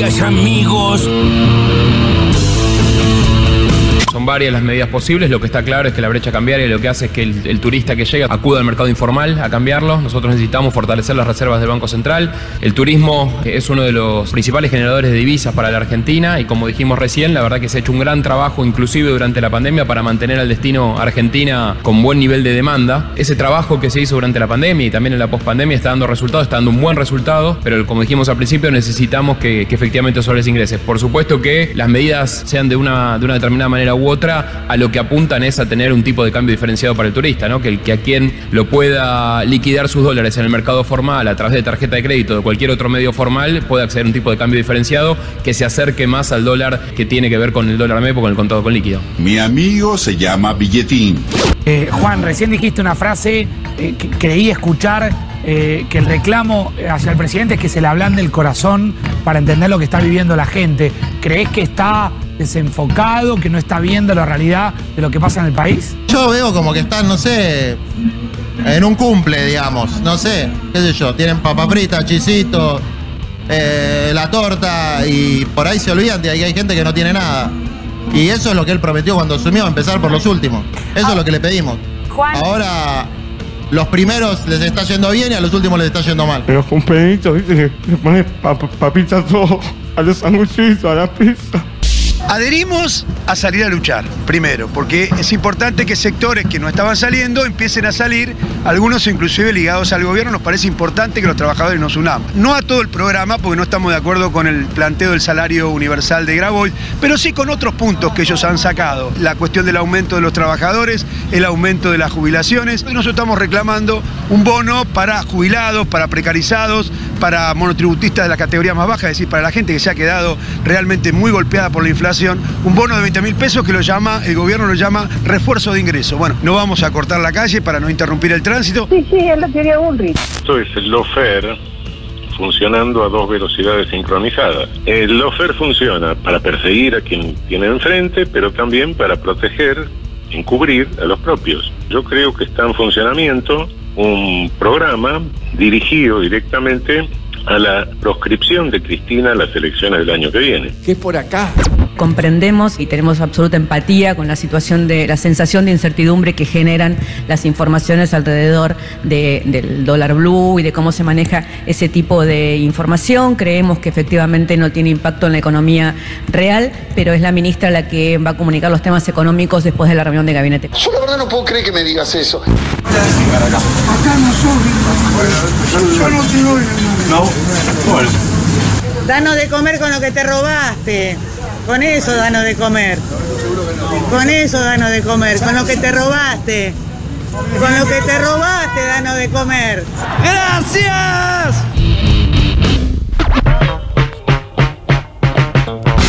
Gracias amigos. Varias las medidas posibles. Lo que está claro es que la brecha cambiaria lo que hace es que el, turista que llega acuda al mercado informal a cambiarlo. Nosotros necesitamos fortalecer las reservas del Banco Central. El turismo es uno de los principales generadores de divisas para la Argentina y como dijimos recién, la verdad que se ha hecho un gran trabajo inclusive durante la pandemia para mantener al destino Argentina con buen nivel de demanda. Ese trabajo que se hizo durante la pandemia y también en la pospandemia está dando resultados, está dando un buen resultado, pero como dijimos al principio necesitamos que, que efectivamente esos soles ingresen. Por supuesto que las medidas sean de una, de una determinada manera u otra, a lo que apuntan es a tener un tipo de cambio diferenciado para el turista, ¿no? Que, el, que a quien lo pueda liquidar sus dólares en el mercado formal a través de tarjeta de crédito o de cualquier otro medio formal pueda acceder a un tipo de cambio diferenciado que se acerque más al dólar que tiene que ver con el dólar MEP o con el contado con líquido. Mi amigo se llama Billetín. Eh, Juan, recién dijiste una frase eh, que creí escuchar eh, que el reclamo hacia el presidente es que se le ablande el corazón para entender lo que está viviendo la gente. ¿Crees que está desenfocado, que no está viendo la realidad de lo que pasa en el país? Yo veo como que están, no sé, en un cumple, digamos. No sé, qué sé yo, tienen papa frita, chisito, eh, la torta y por ahí se olvidan de que hay gente que no tiene nada. Y eso es lo que él prometió cuando asumió, empezar por los últimos. Eso es lo que le pedimos. Juan. Ahora los primeros les está yendo bien y a los últimos les está yendo mal. Pero con pedito, ¿viste? Le pones pap papitas todo, a los sanguchitos, a la pizza. Adherimos a salir a luchar, primero, porque es importante que sectores que no estaban saliendo empiecen a salir, algunos inclusive ligados al gobierno, nos parece importante que los trabajadores nos unamos. No a todo el programa, porque no estamos de acuerdo con el planteo del salario universal de Grabois, pero sí con otros puntos que ellos han sacado. La cuestión del aumento de los trabajadores, el aumento de las jubilaciones. Nosotros estamos reclamando un bono para jubilados, para precarizados, para monotributistas de la categoría más baja, es decir, para la gente que se ha quedado realmente muy golpeada por la inflación, un bono de 20 mil pesos que lo llama, el gobierno lo llama refuerzo de ingreso. Bueno, no vamos a cortar la calle para no interrumpir el tránsito. Sí, sí, él lo quería Bullrich. Esto es el lofer funcionando a dos velocidades sincronizadas. El lofer funciona para perseguir a quien tiene enfrente, pero también para proteger, encubrir a los propios. Yo creo que está en funcionamiento un programa dirigido directamente a la proscripción de Cristina a las elecciones del año que viene. ¿Qué es por acá? Comprendemos y tenemos absoluta empatía con la situación de la sensación de incertidumbre que generan las informaciones alrededor de, del dólar blue y de cómo se maneja ese tipo de información. Creemos que efectivamente no tiene impacto en la economía real, pero es la ministra la que va a comunicar los temas económicos después de la reunión de gabinete. Yo la verdad no puedo creer que me digas eso. Acá no soy. Yo no te doy. No. Danos de comer con lo que te robaste. Con eso danos de comer. Con eso danos de comer. Con lo que te robaste. Con lo que te robaste, danos de comer. ¡Gracias!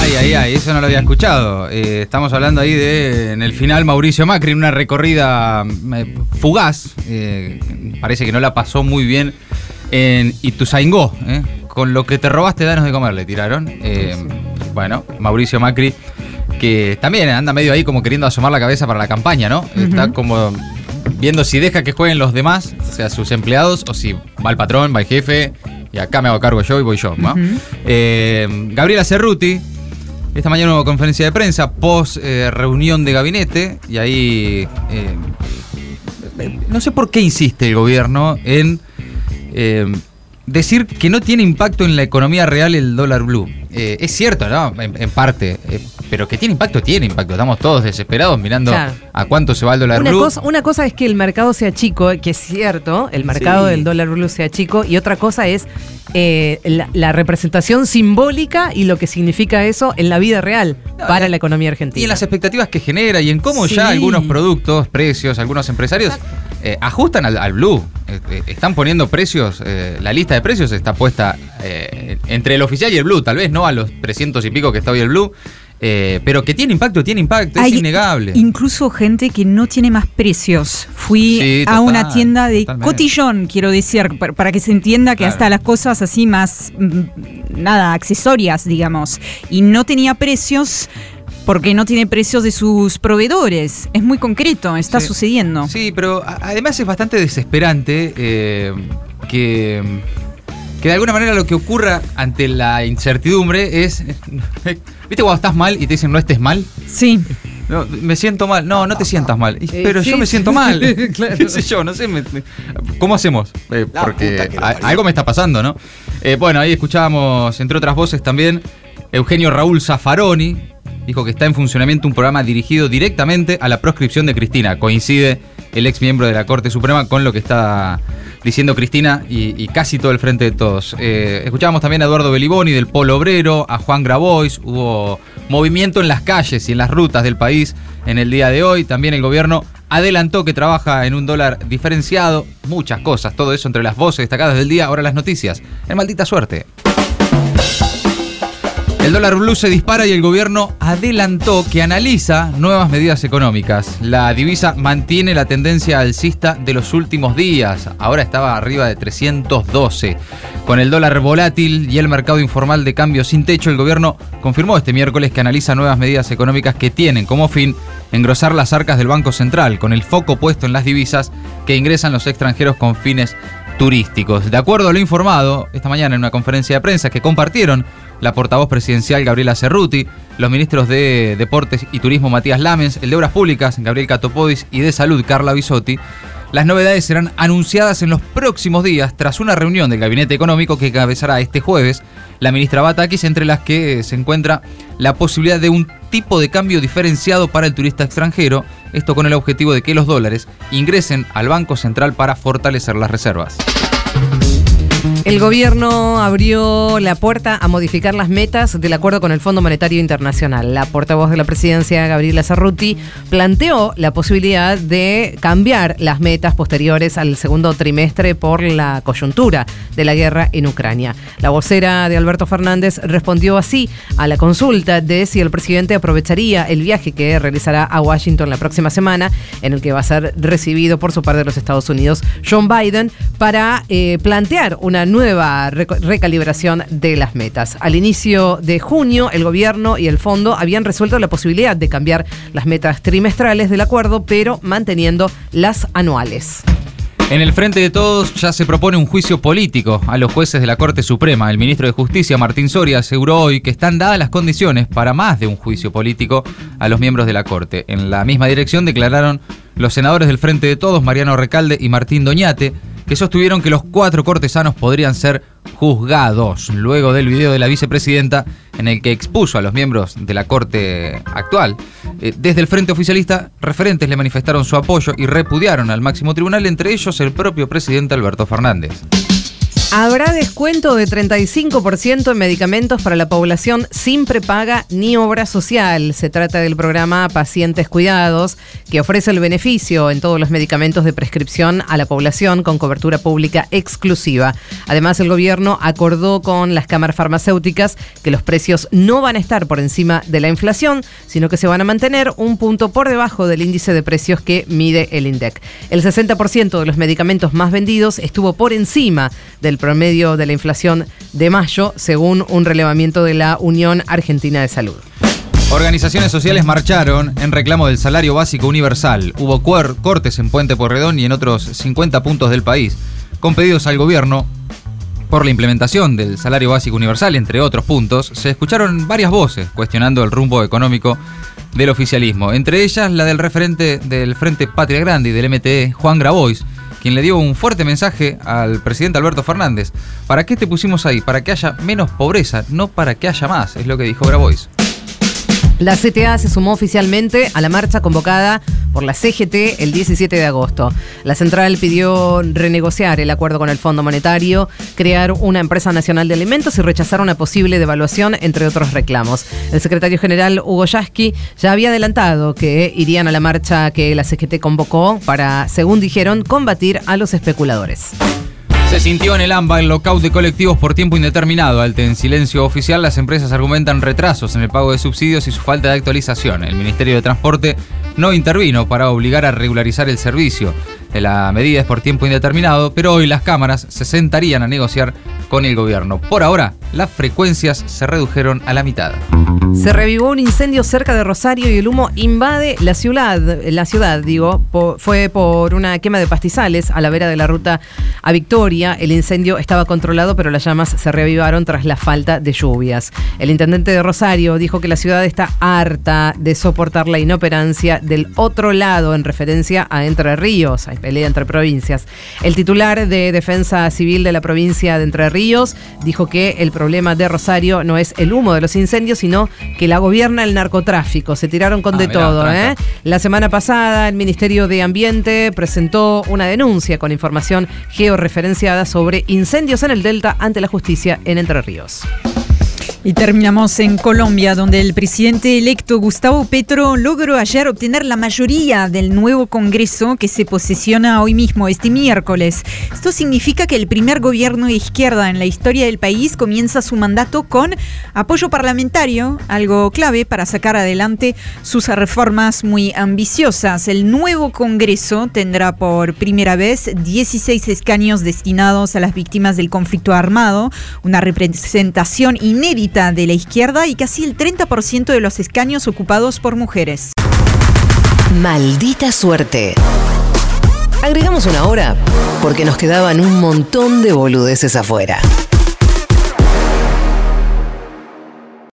Ay, ay, ay, eso no lo había escuchado. Eh, estamos hablando ahí de, en el final, Mauricio Macri, en una recorrida eh, fugaz. Eh, parece que no la pasó muy bien en Ituzaingó. ¿eh? Con lo que te robaste, danos de comer, le tiraron. Bueno, Mauricio Macri, que también anda medio ahí como queriendo asomar la cabeza para la campaña, ¿no? Está como viendo si deja que jueguen los demás, o sea, sus empleados, o si va el patrón, va el jefe, y acá me hago cargo yo y voy yo, ¿no? Eh, Gabriela Cerruti, esta mañana hubo conferencia de prensa, post eh, reunión de gabinete, y ahí eh, no sé por qué insiste el gobierno en decir que no tiene impacto en la economía real el dólar blue. Eh, es cierto, ¿no? En, en parte. eh, pero que tiene impacto, tiene impacto. Estamos todos desesperados mirando Claro. a cuánto se va el dólar Una blue. cosa, una cosa es que el mercado sea chico, que es cierto, el mercado Sí. del dólar blue sea chico, y otra cosa es eh, la, la representación simbólica y lo que significa eso en la vida real para la economía argentina. Y en las expectativas que genera y en cómo Sí. ya algunos productos, precios, algunos empresarios eh, ajustan al, al blue. Eh, eh, están poniendo precios, eh, la lista de precios está puesta eh, entre el oficial y el blue, tal vez no a los 300 y pico que está hoy el blue, eh, pero que tiene impacto, tiene impacto, es innegable. Incluso gente que no tiene más precios. Fui Sí, a una tienda de totalmente. cotillón, quiero decir, para, que se entienda que Claro. hasta las cosas así más, mm, nada, accesorias, digamos. Y no tenía precios porque no tiene precios de sus proveedores. Es muy concreto, está Sí. sucediendo. Sí, pero además es bastante desesperante eh, que, que de alguna manera lo que ocurra ante la incertidumbre es. ¿Viste cuando estás mal y te dicen no estés mal? Sí. No, me siento mal. No, no te sientas mal. Eh, pero sí, yo me siento mal. Claro. ¿Qué sé yo? No sé. me- me- ¿Cómo hacemos? Eh, porque a- algo me está pasando, ¿no? Eh, bueno, ahí escuchábamos, entre otras voces también, Eugenio Raúl Zaffaroni. Dijo que está en funcionamiento un programa dirigido directamente a la proscripción de Cristina. Coincide el ex miembro de la Corte Suprema con lo que está diciendo Cristina y, casi todo el frente de todos. Eh, escuchábamos también a Eduardo Beliboni del Polo Obrero, a Juan Grabois, hubo movimiento en las calles y en las rutas del país en el día de hoy. También el gobierno adelantó que trabaja en un dólar diferenciado, muchas cosas, todo eso entre las voces destacadas del día, ahora las noticias. En maldita suerte. El dólar blue se dispara y el gobierno adelantó que analiza nuevas medidas económicas. La divisa mantiene la tendencia alcista de los últimos días. Ahora estaba arriba de 312. Con el dólar volátil y el mercado informal de cambio sin techo, el gobierno confirmó este miércoles que analiza nuevas medidas económicas que tienen como fin engrosar las arcas del Banco Central, con el foco puesto en las divisas que ingresan los extranjeros con fines turísticos. De acuerdo a lo informado esta mañana en una conferencia de prensa que compartieron la portavoz presidencial Gabriela Cerruti, los ministros de Deportes y Turismo Matías Lamens, el de Obras Públicas Gabriel Catopodis y de Salud Carla Bisotti, las novedades serán anunciadas en los próximos días tras una reunión del Gabinete Económico que encabezará este jueves la ministra Batakis, entre las que se encuentra la posibilidad de un tipo de cambio diferenciado para el turista extranjero, esto con el objetivo de que los dólares ingresen al Banco Central para fortalecer las reservas. El gobierno abrió la puerta a modificar las metas del acuerdo con el Fondo Monetario Internacional. La portavoz de la presidencia, Gabriela Cerruti, planteó la posibilidad de cambiar las metas posteriores al segundo trimestre por la coyuntura de la guerra en Ucrania. La vocera de Alberto Fernández respondió así a la consulta de si el presidente aprovecharía el viaje que realizará a Washington la próxima semana, en el que va a ser recibido por su par de los Estados Unidos, John Biden, para eh, plantear una nueva recalibración de las metas. Al inicio de junio, el gobierno y el fondo habían resuelto la posibilidad de cambiar las metas trimestrales del acuerdo, pero manteniendo las anuales. En el Frente de Todos ya se propone un juicio político a los jueces de la Corte Suprema. El ministro de Justicia, Martín Soria, aseguró hoy que están dadas las condiciones para más de un juicio político a los miembros de la Corte. En la misma dirección declararon los senadores del Frente de Todos, Mariano Recalde y Martín Doñate, que sostuvieron que los cuatro cortesanos podrían ser juzgados, luego del video de la vicepresidenta en el que expuso a los miembros de la Corte actual. Eh, Desde el Frente Oficialista, referentes le manifestaron su apoyo y repudiaron al máximo tribunal, entre ellos el propio presidente Alberto Fernández. Habrá descuento de 35% en medicamentos para la población sin prepaga ni obra social. Se trata del programa Pacientes Cuidados, que ofrece el beneficio en todos los medicamentos de prescripción a la población con cobertura pública exclusiva. Además, el gobierno acordó con las cámaras farmacéuticas que los precios no van a estar por encima de la inflación, sino que se van a mantener un punto por debajo del índice de precios que mide el INDEC. El 60% de los medicamentos más vendidos estuvo por encima del promedio de la inflación de mayo, según un relevamiento de la Unión Argentina de Salud. Organizaciones sociales marcharon en reclamo del salario básico universal. Hubo cortes en Puente Porredón y en otros 50 puntos del país, con pedidos al gobierno por la implementación del salario básico universal, entre otros puntos. Se escucharon varias voces cuestionando el rumbo económico del oficialismo, entre ellas la del referente del Frente Patria Grande y del MTE, Juan Grabois, quien le dio un fuerte mensaje al presidente Alberto Fernández. ¿Para qué te pusimos ahí? Para que haya menos pobreza, no para que haya más, es lo que dijo Grabois. La CTA se sumó oficialmente a la marcha convocada por la CGT el 17 de agosto. La central pidió renegociar el acuerdo con el Fondo Monetario, crear una empresa nacional de alimentos y rechazar una posible devaluación, entre otros reclamos. El secretario general Hugo Yasky ya había adelantado que irían a la marcha que la CGT convocó para, según dijeron, combatir a los especuladores. Se sintió en el AMBA el lockout de colectivos por tiempo indeterminado. Ante en silencio oficial, las empresas argumentan retrasos en el pago de subsidios y su falta de actualización. El Ministerio de Transporte no intervino para obligar a regularizar el servicio. La medida es por tiempo indeterminado, pero hoy las cámaras se sentarían a negociar con el gobierno. Por ahora, las frecuencias se redujeron a la mitad. Se revivó un incendio cerca de Rosario y el humo invade la ciudad. La ciudad, digo, fue por una quema de pastizales a la vera de la ruta a Victoria. El incendio estaba controlado, pero las llamas se reavivaron tras la falta de lluvias. El intendente de Rosario dijo que la ciudad está harta de soportar la inoperancia del otro lado en referencia a Entre Ríos. Hay pelea entre provincias. El titular de Defensa Civil de la provincia de Entre Ríos dijo que el problema de Rosario no es el humo de los incendios, sino que la gobierna el narcotráfico. Se tiraron con Ah, de mirá, todo. ¿eh? La semana pasada, el Ministerio de Ambiente presentó una denuncia con información georreferenciada sobre incendios en el Delta ante la justicia en Entre Ríos. Y terminamos en Colombia, donde el presidente electo Gustavo Petro logró ayer obtener la mayoría del nuevo Congreso que se posesiona hoy mismo, este miércoles. Esto significa que el primer gobierno de izquierda en la historia del país comienza su mandato con apoyo parlamentario, algo clave para sacar adelante sus reformas muy ambiciosas. El nuevo Congreso tendrá por primera vez 16 escaños destinados a las víctimas del conflicto armado, una representación inédita de la izquierda y casi el 30% de los escaños ocupados por mujeres. Maldita suerte. Agregamos una hora porque nos quedaban un montón de boludeces afuera.